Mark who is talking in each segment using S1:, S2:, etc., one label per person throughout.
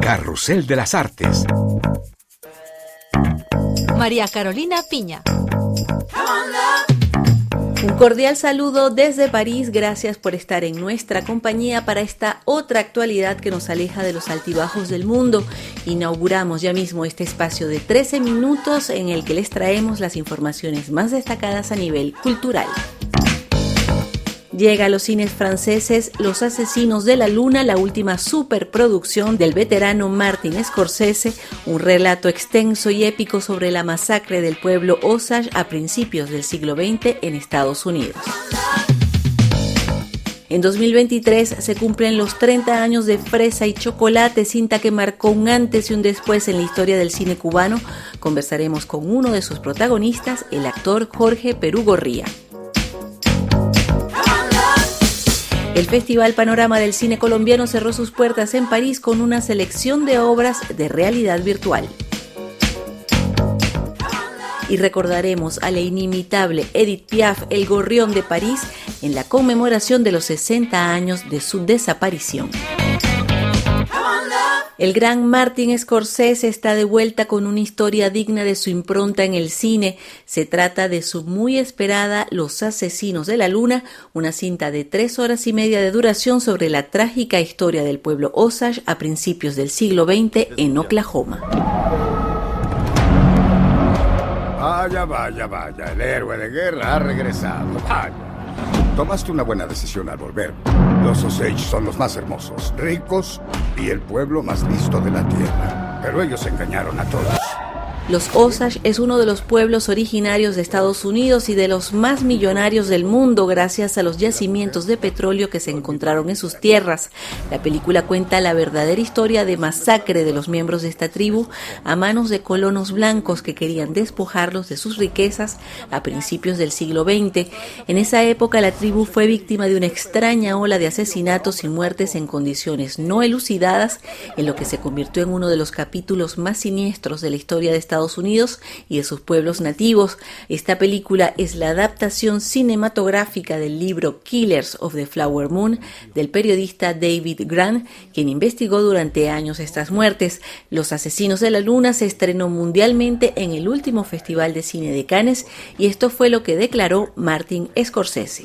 S1: Carrusel de las Artes.
S2: María Carolina Piña.
S3: Un cordial saludo desde París, gracias por estar en nuestra compañía para esta otra actualidad que nos aleja de los altibajos del mundo. Inauguramos ya mismo este espacio de 13 minutos en el que les traemos las informaciones más destacadas a nivel cultural. Llega a los cines franceses Los Asesinos de la Luna, la última superproducción del veterano Martin Scorsese, un relato extenso y épico sobre la masacre del pueblo Osage a principios del siglo XX en Estados Unidos. En 2023 se cumplen los 30 años de Fresa y Chocolate, cinta que marcó un antes y un después en la historia del cine cubano. Conversaremos con uno de sus protagonistas, el actor Jorge Perú El Festival Panorama del Cine Colombiano cerró sus puertas en París con una selección de obras de realidad virtual. Y recordaremos a la inimitable Edith Piaf, el gorrión de París, en la conmemoración de los 60 años de su desaparición. El gran Martin Scorsese está de vuelta con una historia digna de su impronta en el cine. Se trata de su muy esperada Los Asesinos de la Luna, una cinta de tres horas y media de duración sobre la trágica historia del pueblo Osage a principios del siglo XX en Oklahoma.
S4: Vaya, vaya, vaya, el héroe de guerra ha regresado. Tomaste una buena decisión al volver. Los Osage son los más hermosos, ricos y el pueblo más listo de la tierra. Pero ellos engañaron a todos.
S3: Los Osage es uno de los pueblos originarios de Estados Unidos y de los más millonarios del mundo gracias a los yacimientos de petróleo que se encontraron en sus tierras. La película cuenta la verdadera historia de masacre de los miembros de esta tribu a manos de colonos blancos que querían despojarlos de sus riquezas a principios del siglo XX. En esa época la tribu fue víctima de una extraña ola de asesinatos y muertes en condiciones no elucidadas, en lo que se convirtió en uno de los capítulos más siniestros de la historia de Estados Unidos y de sus pueblos nativos. Esta película es la adaptación cinematográfica del libro Killers of the Flower Moon del periodista David Grant, quien investigó durante años estas muertes. Los Asesinos de la Luna se estrenó mundialmente en el último Festival de Cine de Cannes y esto fue lo que declaró Martin Scorsese.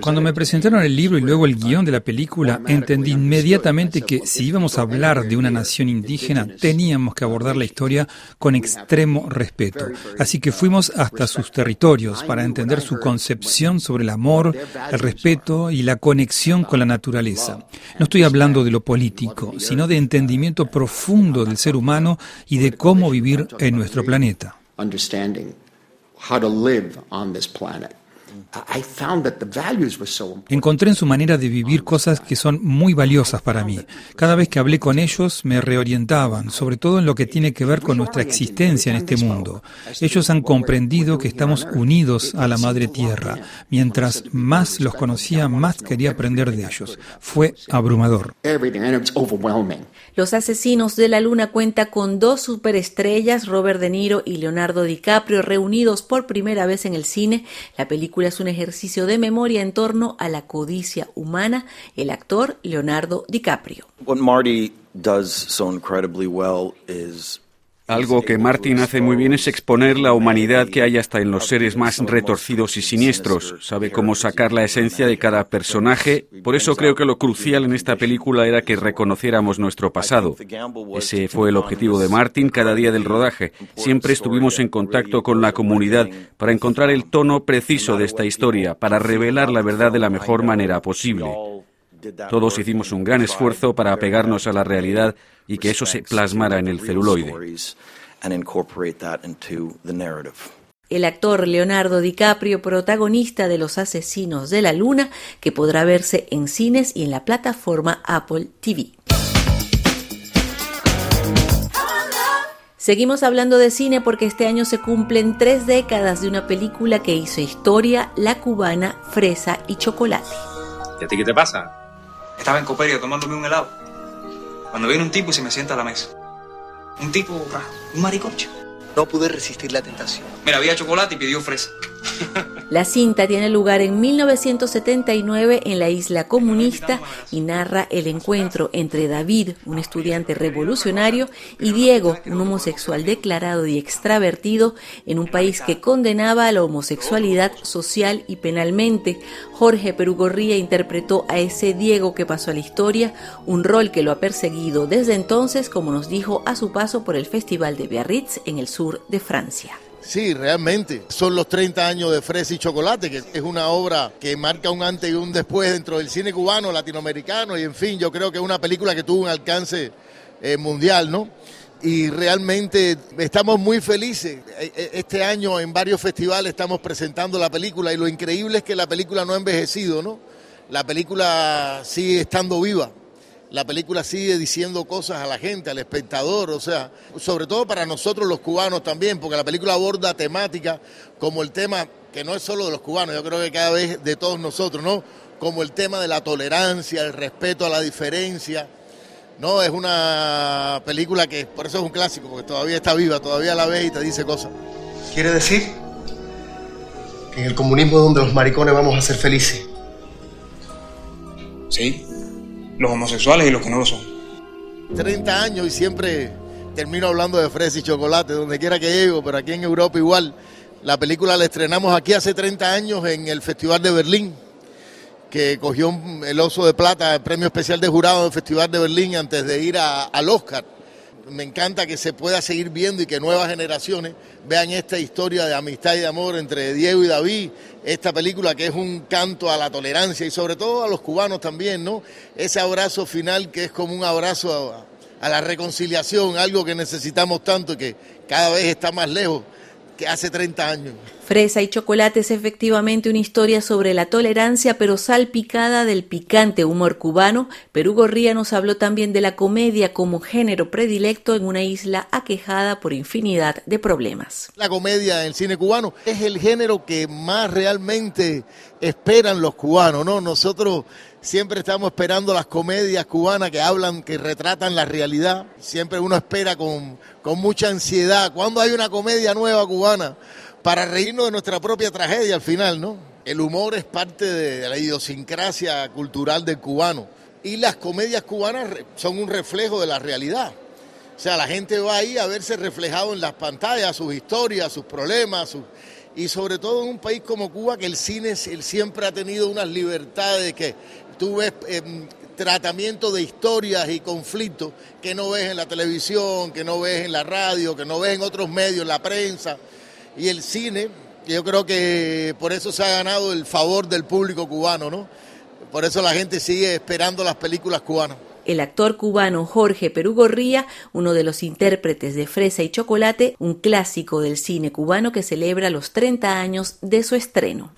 S5: Cuando me presentaron el libro y luego el guion de la película, entendí inmediatamente que si íbamos a hablar de una nación indígena, teníamos que abordar la historia con extremo respeto. Así que fuimos hasta sus territorios para entender su concepción sobre el amor, el respeto y la conexión con la naturaleza. No estoy hablando de lo político, sino de entendimiento profundo del ser humano y de cómo vivir en nuestro planeta. Encontré en su manera de vivir cosas que son muy valiosas para mí. Cada vez que hablé con ellos me reorientaban, sobre todo en lo que tiene que ver con nuestra existencia en este mundo. Ellos han comprendido que estamos unidos a la Madre Tierra. Mientras más los conocía, más quería aprender de ellos. Fue abrumador.
S3: Los Asesinos de la Luna cuenta con dos superestrellas, Robert De Niro y Leonardo DiCaprio, reunidos por primera vez en el cine. La película es un ejercicio de memoria en torno a la codicia humana. El actor Leonardo DiCaprio.
S6: What Marty does so incredibly well is
S7: algo que Martin hace muy bien es exponer la humanidad que hay hasta en los seres más retorcidos y siniestros. Sabe cómo sacar la esencia de cada personaje. Por eso creo que lo crucial en esta película era que reconociéramos nuestro pasado. Ese fue el objetivo de Martin cada día del rodaje. Siempre estuvimos en contacto con la comunidad para encontrar el tono preciso de esta historia, para revelar la verdad de la mejor manera posible. Todos hicimos un gran esfuerzo para apegarnos a la realidad y que eso se plasmara en el celuloide.
S3: El actor Leonardo DiCaprio, protagonista de Los Asesinos de la Luna, que podrá verse en cines y en la plataforma Apple TV. Seguimos hablando de cine porque este año se cumplen tres décadas de una película que hizo historia, la cubana Fresa y Chocolate.
S8: ¿Y a ti qué te pasa?
S9: Estaba en Coperio tomándome un helado. Cuando viene un tipo y se me sienta a la mesa. Un tipo, un maricocho.
S10: No pude resistir la tentación.
S9: Mira, había chocolate y pidió fresa.
S3: La cinta tiene lugar en 1979 en la isla comunista y narra el encuentro entre David, un estudiante revolucionario, y Diego, un homosexual declarado y extravertido en un país que condenaba a la homosexualidad social y penalmente. Jorge Perugorría interpretó a ese Diego que pasó a la historia, un rol que lo ha perseguido desde entonces, como nos dijo a su paso por el Festival de Biarritz en el sur de Francia.
S8: Sí, realmente. Son los 30 años de Fresa y Chocolate, que es una obra que marca un antes y un después dentro del cine cubano, latinoamericano, y en fin, yo creo que es una película que tuvo un alcance eh, mundial, ¿no? Y realmente estamos muy felices. E, e, este año en varios festivales estamos presentando la película y lo increíble es que la película no ha envejecido, ¿no? La película sigue estando viva la película sigue diciendo cosas a la gente, al espectador, o sea, sobre todo para nosotros los cubanos también, porque la película aborda temáticas como el tema, que no es solo de los cubanos, yo creo que cada vez de todos nosotros, ¿no? Como el tema de la tolerancia, el respeto a la diferencia, ¿no? Es una película que, por eso es un clásico, porque todavía está viva, todavía la ves y te dice cosas.
S10: ¿Quiere decir que en el comunismo es donde los maricones vamos a ser felices?
S9: Sí, los homosexuales y los que no lo son.
S8: 30 años y siempre termino hablando de fresa y chocolate, donde quiera que llego, pero aquí en Europa igual. La película la estrenamos aquí hace 30 años en el Festival de Berlín, que cogió el Oso de Plata, el premio especial de jurado del Festival de Berlín antes de ir al Oscar me encanta que se pueda seguir viendo y que nuevas generaciones vean esta historia de amistad y de amor entre Diego y David, esta película que es un canto a la tolerancia y sobre todo a los cubanos también, ¿no? Ese abrazo final que es como un abrazo a, la reconciliación, algo que necesitamos tanto y que cada vez está más lejos que hace 30 años.
S3: Fresa y chocolate es efectivamente una historia sobre la tolerancia, pero salpicada del picante humor cubano. Perú Gorría nos habló también de la comedia como género predilecto en una isla aquejada por infinidad de problemas.
S8: La comedia en el cine cubano es el género que más realmente esperan los cubanos, ¿no? Nosotros siempre estamos esperando las comedias cubanas que hablan, que retratan la realidad. Siempre uno espera con, con mucha ansiedad. ¿Cuándo hay una comedia nueva cubana? para reírnos de nuestra propia tragedia al final, ¿no? El humor es parte de la idiosincrasia cultural del cubano y las comedias cubanas son un reflejo de la realidad. O sea, la gente va ahí a verse reflejado en las pantallas, sus historias, sus problemas, y sobre todo en un país como Cuba que el cine siempre ha tenido unas libertades que tú ves em, tratamiento de historias y conflictos que no ves en la televisión, que no ves en la radio, que no ves en otros medios, la prensa y el cine, yo creo que por eso se ha ganado el favor del público cubano, ¿no? Por eso la gente sigue esperando las películas cubanas.
S3: El actor cubano Jorge Perugorría, uno de los intérpretes de Fresa y Chocolate, un clásico del cine cubano que celebra los 30 años de su estreno.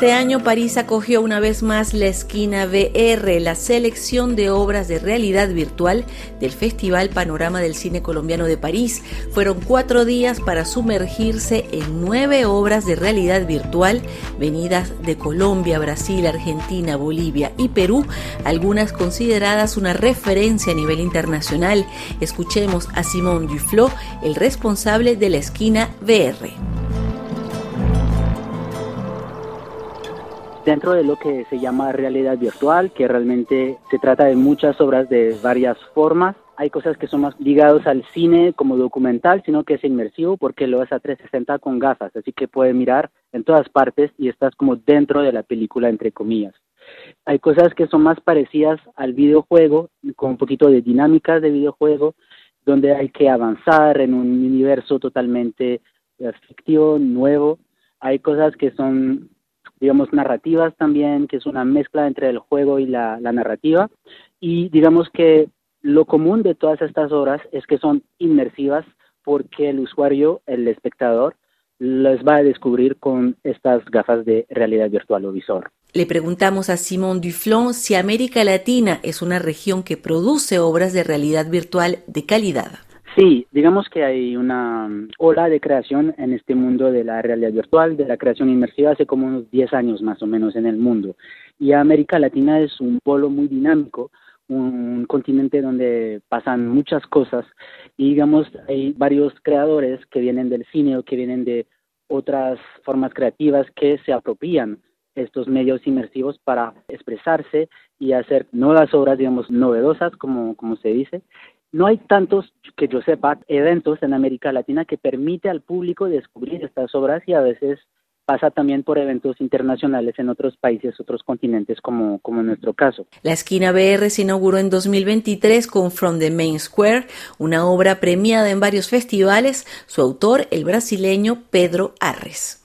S3: Este año París acogió una vez más la esquina VR, la selección de obras de realidad virtual del Festival Panorama del Cine Colombiano de París. Fueron cuatro días para sumergirse en nueve obras de realidad virtual venidas de Colombia, Brasil, Argentina, Bolivia y Perú, algunas consideradas una referencia a nivel internacional. Escuchemos a Simón Duflo, el responsable de la esquina VR.
S11: Dentro de lo que se llama realidad virtual, que realmente se trata de muchas obras de varias formas. Hay cosas que son más ligadas al cine como documental, sino que es inmersivo porque lo es a 360 con gafas, así que puedes mirar en todas partes y estás como dentro de la película, entre comillas. Hay cosas que son más parecidas al videojuego, con un poquito de dinámicas de videojuego, donde hay que avanzar en un universo totalmente fictivo, nuevo. Hay cosas que son digamos, narrativas también, que es una mezcla entre el juego y la, narrativa. Y digamos que lo común de todas estas obras es que son inmersivas porque el usuario, el espectador, las va a descubrir con estas gafas de realidad virtual o visor.
S3: Le preguntamos a Simón Duflon si América Latina es una región que produce obras de realidad virtual de calidad.
S11: Sí, digamos que hay una mm, ola de creación en este mundo de la realidad virtual, de la creación inmersiva hace como unos 10 años más o menos en el mundo. Y América Latina es un polo muy dinámico, un continente donde pasan muchas cosas y digamos hay varios creadores que vienen del cine o que vienen de otras formas creativas que se apropian estos medios inmersivos para expresarse y hacer nuevas obras, digamos, novedosas, como, como se dice, no hay tantos, que yo sepa, eventos en América Latina que permite al público descubrir estas obras y a veces pasa también por eventos internacionales en otros países, otros continentes, como, como en nuestro caso.
S3: La esquina BR se inauguró en 2023 con From the Main Square, una obra premiada en varios festivales, su autor, el brasileño Pedro Arres.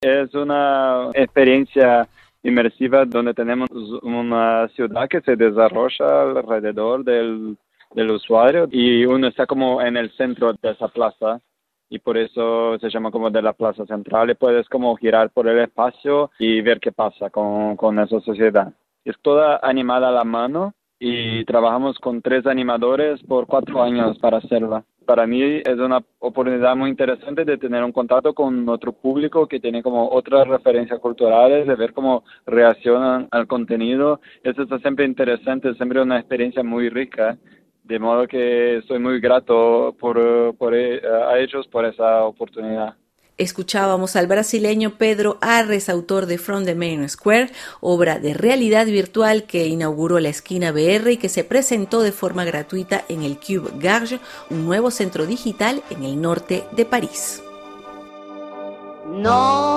S12: Es una experiencia inmersiva donde tenemos una ciudad que se desarrolla alrededor del del usuario y uno está como en el centro de esa plaza y por eso se llama como de la plaza central y puedes como girar por el espacio y ver qué pasa con, con esa sociedad. Es toda animada a la mano y trabajamos con tres animadores por cuatro años para hacerla. Para mí es una oportunidad muy interesante de tener un contacto con otro público que tiene como otras referencias culturales, de ver cómo reaccionan al contenido. Eso está siempre interesante, siempre una experiencia muy rica de modo que estoy muy grato por, por, eh, a ellos por esa oportunidad.
S3: Escuchábamos al brasileño Pedro Arres, autor de From the Main Square, obra de realidad virtual que inauguró la esquina BR y que se presentó de forma gratuita en el Cube Garge, un nuevo centro digital en el norte de París.
S13: No,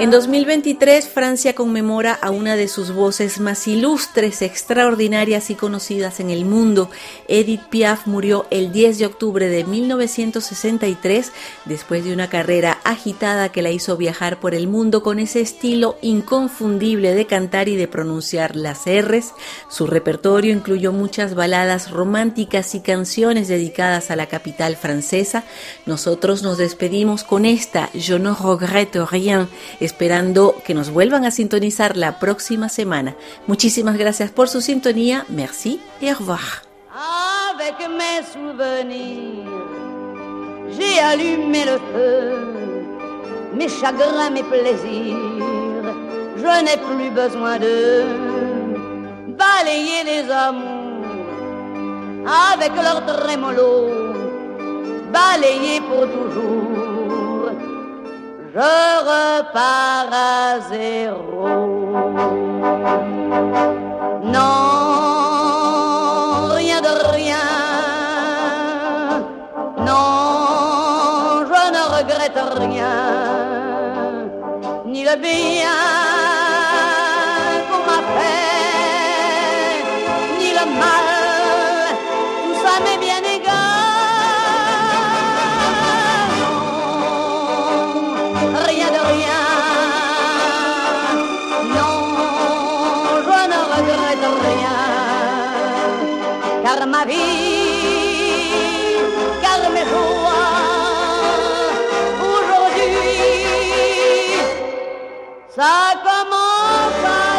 S3: En 2023, Francia conmemora a una de sus voces más ilustres, extraordinarias y conocidas en el mundo. Edith Piaf murió el 10 de octubre de 1963 después de una carrera agitada que la hizo viajar por el mundo con ese estilo inconfundible de cantar y de pronunciar las R's. Su repertorio incluyó muchas baladas románticas y canciones dedicadas a la capital francesa. Nosotros nos despedimos con esta, Je ne regrette rien esperando que nos vuelvan a sintonizar la próxima semana. Muchísimas gracias por su sintonía. Merci et au revoir.
S13: Avec mes souvenirs, j'ai allumé le feu, mes chagrins, mes plaisirs, je n'ai plus besoin de balayer les amours avec leur trémolo, balayer pour toujours je repars à zéro. Non, rien de rien. Non, je ne regrette rien, ni le bien qu'on m'a fait, ni le mal, car ma vie, car mes joies, aujourd'hui, ça commence.